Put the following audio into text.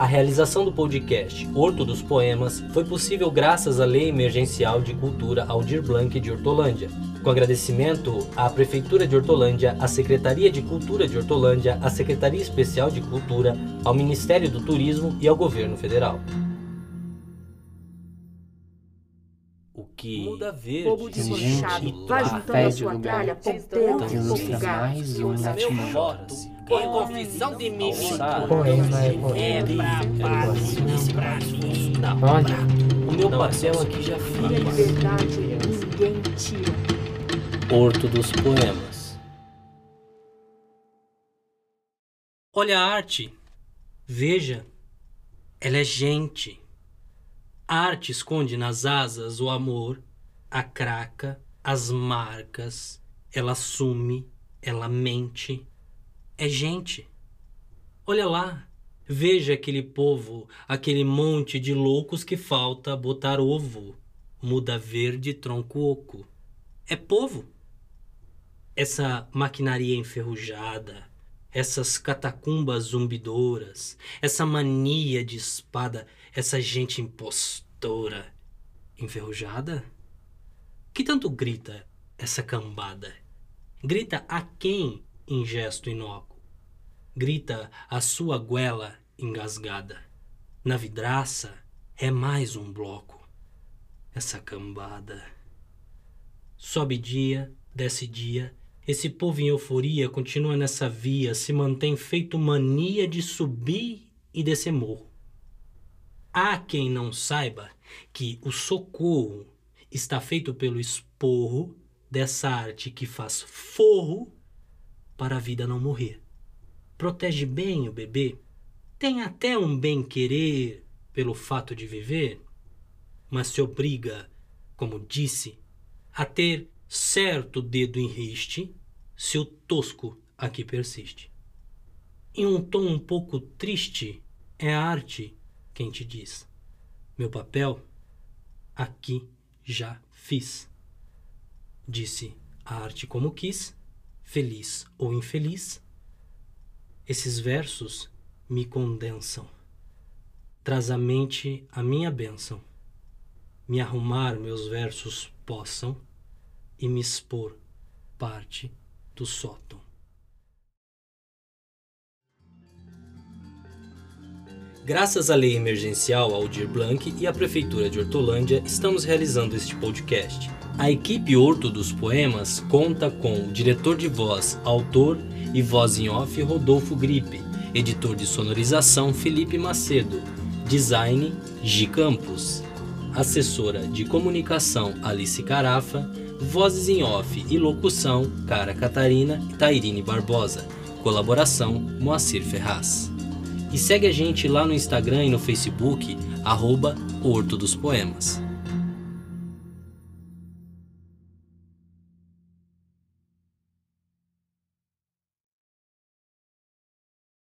A realização do podcast Horto dos Poemas foi possível graças à Lei Emergencial de Cultura Aldir Blanc de Hortolândia. Com agradecimento à Prefeitura de Hortolândia, à Secretaria de Cultura de Hortolândia, à Secretaria Especial de Cultura, ao Ministério do Turismo e ao Governo Federal. O que muda verde, Bobo desmanchado, gente, vai juntando a sua tralha, gato. mais um latimão. Põe confissão de mim, Poema é poema. Não, Olha, o meu papel aqui já E a fiz. liberdade ninguém tira. Horto dos Poemas. Olha a arte. Veja. Ela é gente. A arte esconde nas asas o amor, a craca, as marcas. Ela assume, ela mente. É gente. Olha lá. Veja aquele povo, aquele monte de loucos que falta botar ovo. Muda verde, tronco oco. É povo essa maquinaria enferrujada, essas catacumbas zumbidoras, essa mania de espada, essa gente impostora enferrujada? Que tanto grita essa cambada? Grita a quem em gesto inócuo? Grita a sua goela engasgada. Na vidraça é mais um bloco. Essa cambada. Sobe dia, desce dia, esse povo em euforia continua nessa via, se mantém feito mania de subir e descer morro. Há quem não saiba que o socorro está feito pelo esporro dessa arte que faz forro para a vida não morrer. Protege bem o bebê, tem até um bem-querer pelo fato de viver, mas se obriga, como disse, a ter certo dedo em riste, se o tosco aqui persiste. Em um tom um pouco triste, é a arte quem te diz: Meu papel aqui já fiz. Disse a arte como quis, feliz ou infeliz. Esses versos me condensam. Traz à mente a minha bênção. Me arrumar meus versos possam e me expor parte do sótão. Graças à lei emergencial Aldir Blanc e à Prefeitura de Hortolândia, estamos realizando este podcast. A equipe Horto dos Poemas conta com o diretor de voz, autor e voz em off Rodolfo Gripe, editor de sonorização Felipe Macedo, design Gi Campos, assessora de comunicação Alice Carafa, vozes em off e locução Cara Catarina e Tairine Barbosa, colaboração Moacir Ferraz. E segue a gente lá no Instagram e no Facebook, arroba Horto dos Poemas.